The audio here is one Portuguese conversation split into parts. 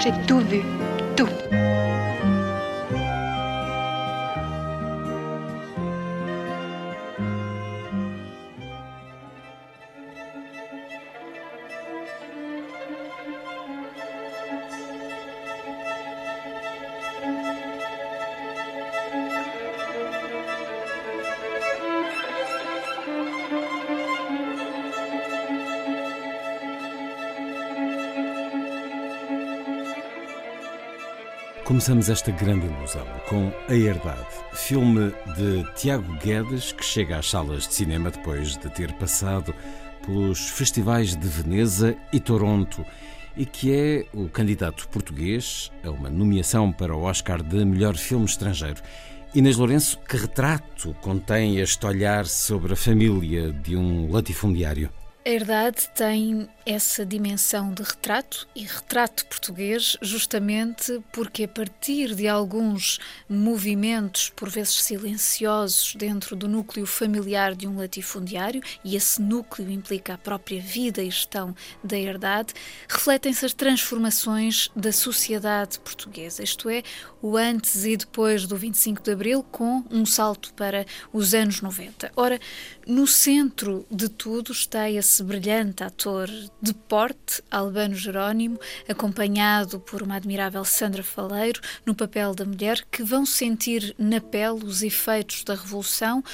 J'ai tout vu. Tout. Começamos esta grande ilusão com A Herdade, filme de Tiago Guedes que chega às salas de cinema depois de ter passado pelos festivais de Veneza e Toronto e que é o candidato português a uma nomeação para o Oscar de melhor filme estrangeiro. Inês Lourenço, que retrato contém este olhar sobre a família de um latifundiário? A Herdade tem essa dimensão de retrato e retrato português, justamente porque, a partir de alguns movimentos, por vezes silenciosos, dentro do núcleo familiar de um latifundiário, e esse núcleo implica a própria vida e gestão da herdade, refletem-se as transformações da sociedade portuguesa, isto é, o antes e depois do 25 de Abril, com um salto para os anos 90. Ora, no centro de tudo está esse brilhante ator de porte, Albano Jerónimo, acompanhado por uma admirável Sandra Faleiro, no papel da mulher, que vão sentir na pele os efeitos da Revolução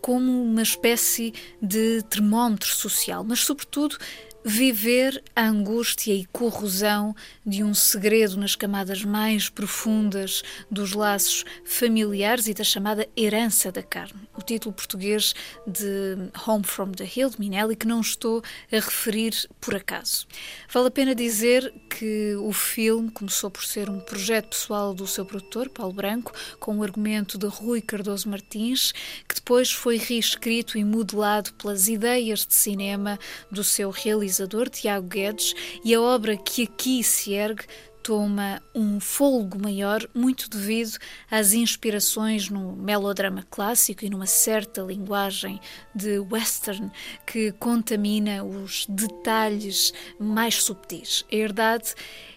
como uma espécie de termómetro social, mas, sobretudo, viver a angústia e corrosão de um segredo nas camadas mais profundas dos laços familiares e da chamada herança da carne. O título português de Home from the Hill, de Minelli, que não estou a referir por acaso. Vale a pena dizer que o filme começou por ser um projeto pessoal do seu produtor, Paulo Branco, com o argumento de Rui Cardoso Martins, que depois foi reescrito e modelado pelas ideias de cinema do seu realizador, Tiago Guedes, e a obra que aqui se ergue toma um folgo maior, muito devido às inspirações no melodrama clássico e numa certa linguagem de western que contamina os detalhes mais subtis. A herdade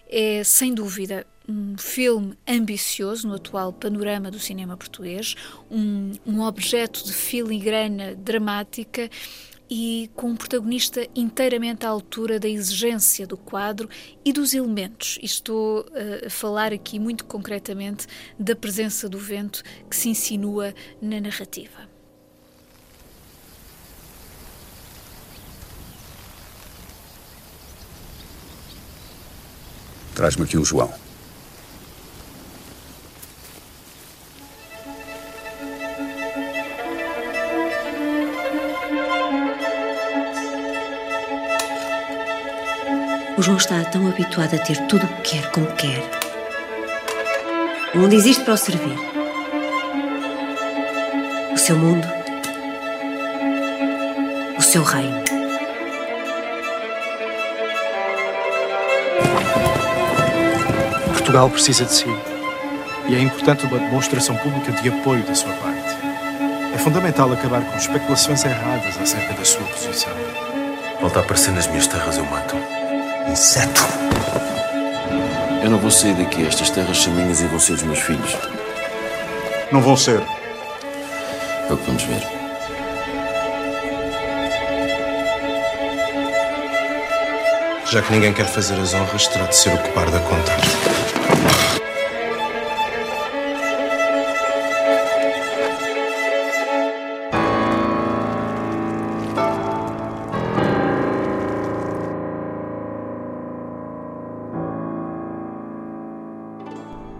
é, sem dúvida, um filme ambicioso no atual panorama do cinema português, um, um objeto de filigrana dramática e com um protagonista inteiramente à altura da exigência do quadro e dos elementos. E estou uh, a falar aqui muito concretamente da presença do vento que se insinua na narrativa. Traz-me aqui o João. O João está tão habituado a ter tudo o que quer como quer. O mundo existe para o servir. O seu mundo. O seu reino. Portugal precisa de si. E é importante uma demonstração pública de apoio da sua parte. É fundamental acabar com especulações erradas acerca da sua posição. Volta a aparecer nas minhas terras, eu mato. Inseto! Eu não vou sair daqui. Estas terras são minhas e vão ser dos meus filhos. Não vão ser. É o que vamos ver. Já que ninguém quer fazer as honras, terá de ser ocupar da conta.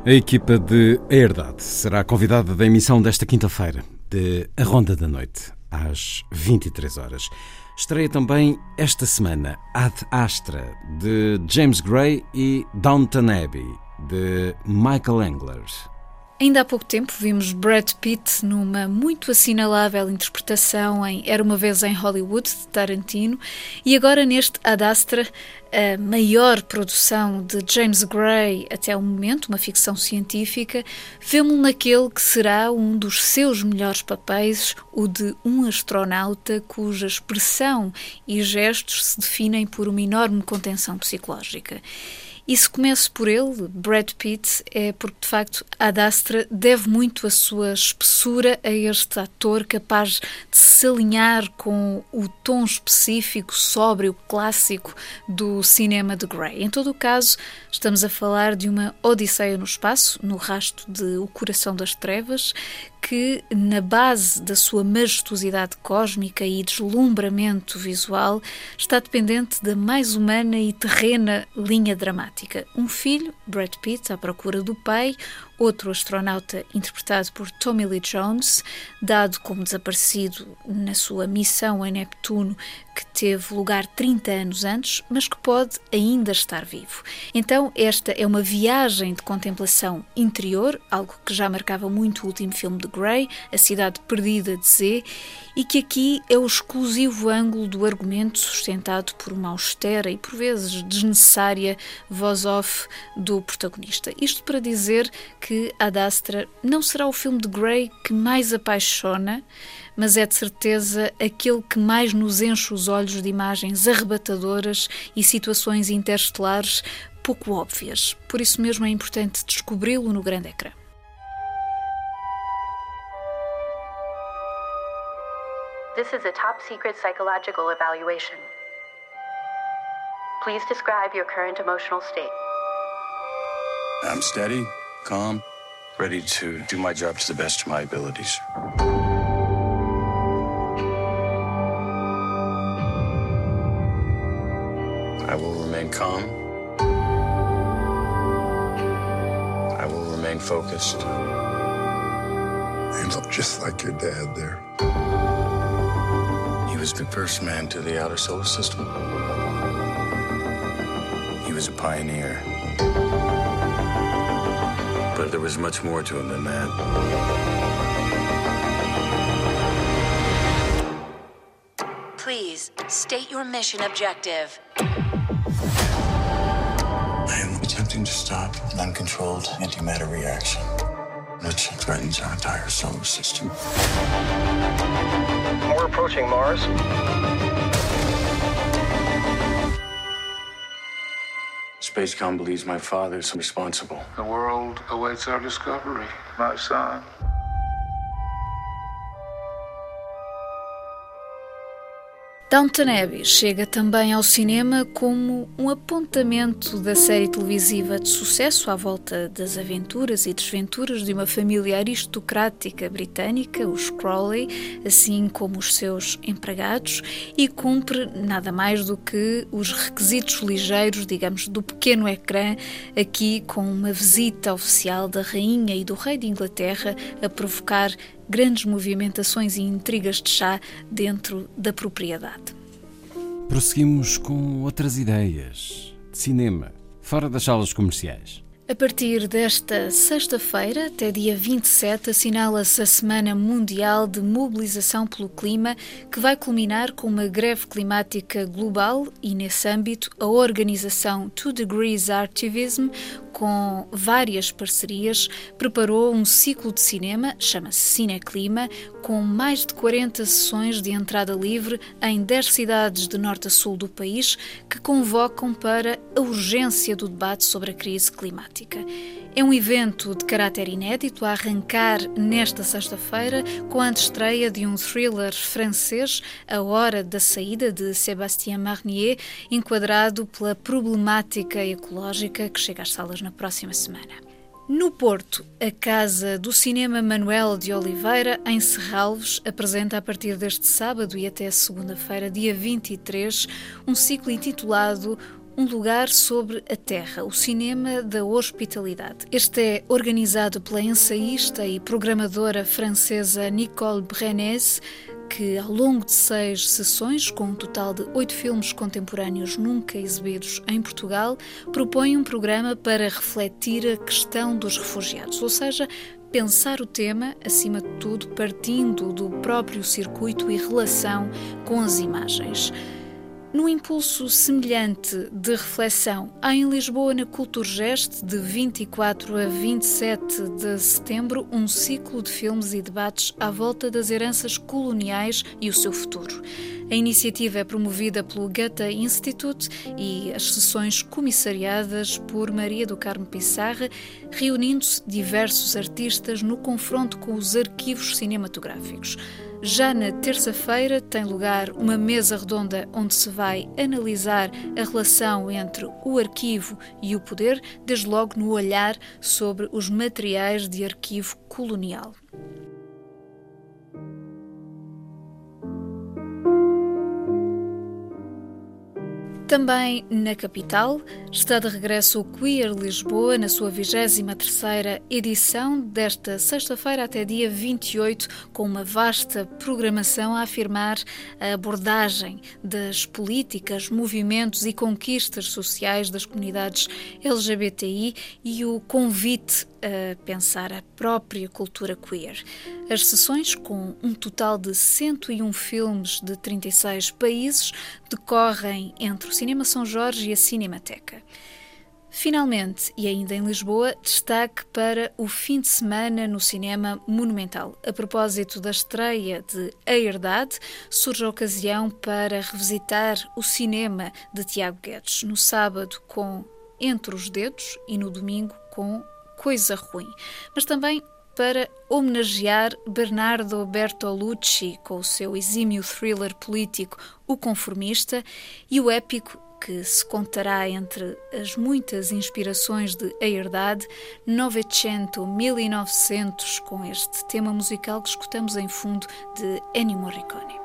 A equipa de A Herdade será convidada da emissão desta quinta-feira de A Ronda da Noite. às 23 horas. Estreia também esta semana Ad Astra, de James Gray e Downton Abbey, de Michael Engler. Ainda há pouco tempo vimos Brad Pitt numa muito assinalável interpretação em Era uma vez em Hollywood de Tarantino e agora neste Ad Astra, a maior produção de James Gray até o momento, uma ficção científica, vemos naquele que será um dos seus melhores papéis, o de um astronauta cuja expressão e gestos se definem por uma enorme contenção psicológica. E se começo por ele, Brad Pitt, é porque de facto Ad Astra deve muito a sua espessura a este ator capaz de se alinhar com o tom específico, sóbrio, clássico do cinema de Gray. Em todo o caso, estamos a falar de uma Odisseia no espaço, no rasto de O Coração das Trevas, que, na base da sua majestosidade cósmica e deslumbramento visual, está dependente da mais humana e terrena linha dramática. Um filho, Brad Pitt, à procura do pai, outro astronauta interpretado por Tommy Lee Jones, dado como desaparecido na sua missão em Neptuno, que teve lugar 30 anos antes, mas que pode ainda estar vivo. Então, esta é uma viagem de contemplação interior, algo que já marcava muito o último filme de Gray, A Cidade Perdida de Z, e que aqui é o exclusivo ângulo do argumento sustentado por uma austera e por vezes desnecessária voz off do protagonista. Isto para dizer que Ad Astra não será o filme de Grey que mais apaixona, mas é de certeza aquele que mais nos enche os olhos de imagens arrebatadoras e situações interestelares pouco óbvias. Por isso mesmo é importante descobri-lo no grande ecrã. This is a top secret psychological evaluation. Please describe your current emotional state. I'm steady, calm, ready to do my job to the best of my abilities. Remain calm. I will remain focused. You look just like your dad there. He was the first man to the outer solar system. He was a pioneer. But there was much more to him than that. Please state your mission objective. Am to stop an uncontrolled antimatter reaction, which threatens our entire solar system. We're approaching Mars. Spacecom believes my father's responsible. The world awaits our discovery, my son. Downton Abbey chega também ao cinema como um apontamento da série televisiva de sucesso à volta das aventuras e desventuras de uma família aristocrática britânica, os Crawley, assim como os seus empregados, e cumpre nada mais do que os requisitos ligeiros, digamos, do pequeno ecrã, aqui com uma visita oficial da Rainha e do Rei de Inglaterra a provocar grandes movimentações e intrigas de chá dentro da propriedade. Prosseguimos com outras ideias de cinema, fora das salas comerciais. A partir desta sexta-feira, até dia 27, assinala-se a Semana Mundial de Mobilização pelo Clima, que vai culminar com uma greve climática global e, nesse âmbito, a organização Two Degrees Activism, com várias parcerias, preparou um ciclo de cinema, chama-se Cineclima, com mais de 40 sessões de entrada livre em 10 cidades de norte a sul do país, que convocam para a urgência do debate sobre a crise climática. É um evento de caráter inédito a arrancar nesta sexta-feira com a estreia de um thriller francês, A Hora da Saída, de Sébastien Marnier, enquadrado pela problemática ecológica que chega às salas na próxima semana. No Porto, a Casa do Cinema Manuel de Oliveira, em Serralves, apresenta a partir deste sábado e até segunda-feira, dia 23, um ciclo intitulado Um lugar sobre a terra, o cinema da hospitalidade. Este é organizado pela ensaísta e programadora francesa Nicole Brenez, que, ao longo de seis sessões, com um total de oito filmes contemporâneos nunca exibidos em Portugal, propõe um programa para refletir a questão dos refugiados, ou seja, pensar o tema, acima de tudo, partindo do próprio circuito e relação com as imagens. Num impulso semelhante de reflexão, há em Lisboa, na Culturgest, de 24 a 27 de setembro, um ciclo de filmes e debates à volta das heranças coloniais e o seu futuro. A iniciativa é promovida pelo Goethe Institute e as sessões comissariadas por Maria do Carmo Pissarra, reunindo-se diversos artistas no confronto com os arquivos cinematográficos. Já na terça-feira tem lugar uma mesa redonda onde se vai analisar a relação entre o arquivo e o poder, desde logo no olhar sobre os materiais de arquivo colonial. Também na capital está de regresso o Queer Lisboa na sua 23ª edição desta sexta-feira até dia 28 com uma vasta programação a afirmar a abordagem das políticas, movimentos e conquistas sociais das comunidades LGBTI e o convite a pensar a própria cultura queer. As sessões, com um total de 101 filmes de 36 países, decorrem entre o Cinema São Jorge e a Cinemateca. Finalmente, e ainda em Lisboa, destaque para o fim de semana no Cinema Monumental. A propósito da estreia de A Herdade, surge a ocasião para revisitar o cinema de Tiago Guedes, no sábado com Entre os Dedos e no domingo com Coisa Ruim, mas também para homenagear Bernardo Bertolucci com o seu exímio thriller político O Conformista e o épico que se contará entre as muitas inspirações de A Herdade, 900, 1900, com este tema musical que escutamos em fundo de Ennio Morricone.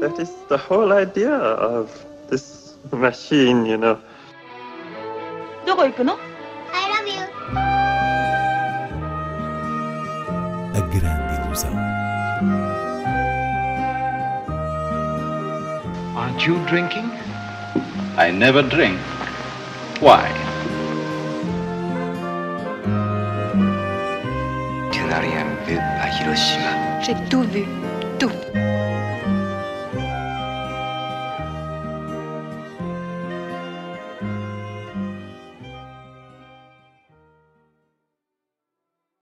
That is the whole idea of this machine, you know. どこ行くの I love you. A grande ilusão. Aren't you drinking? I never drink. Why? J'ai tout vu, tout.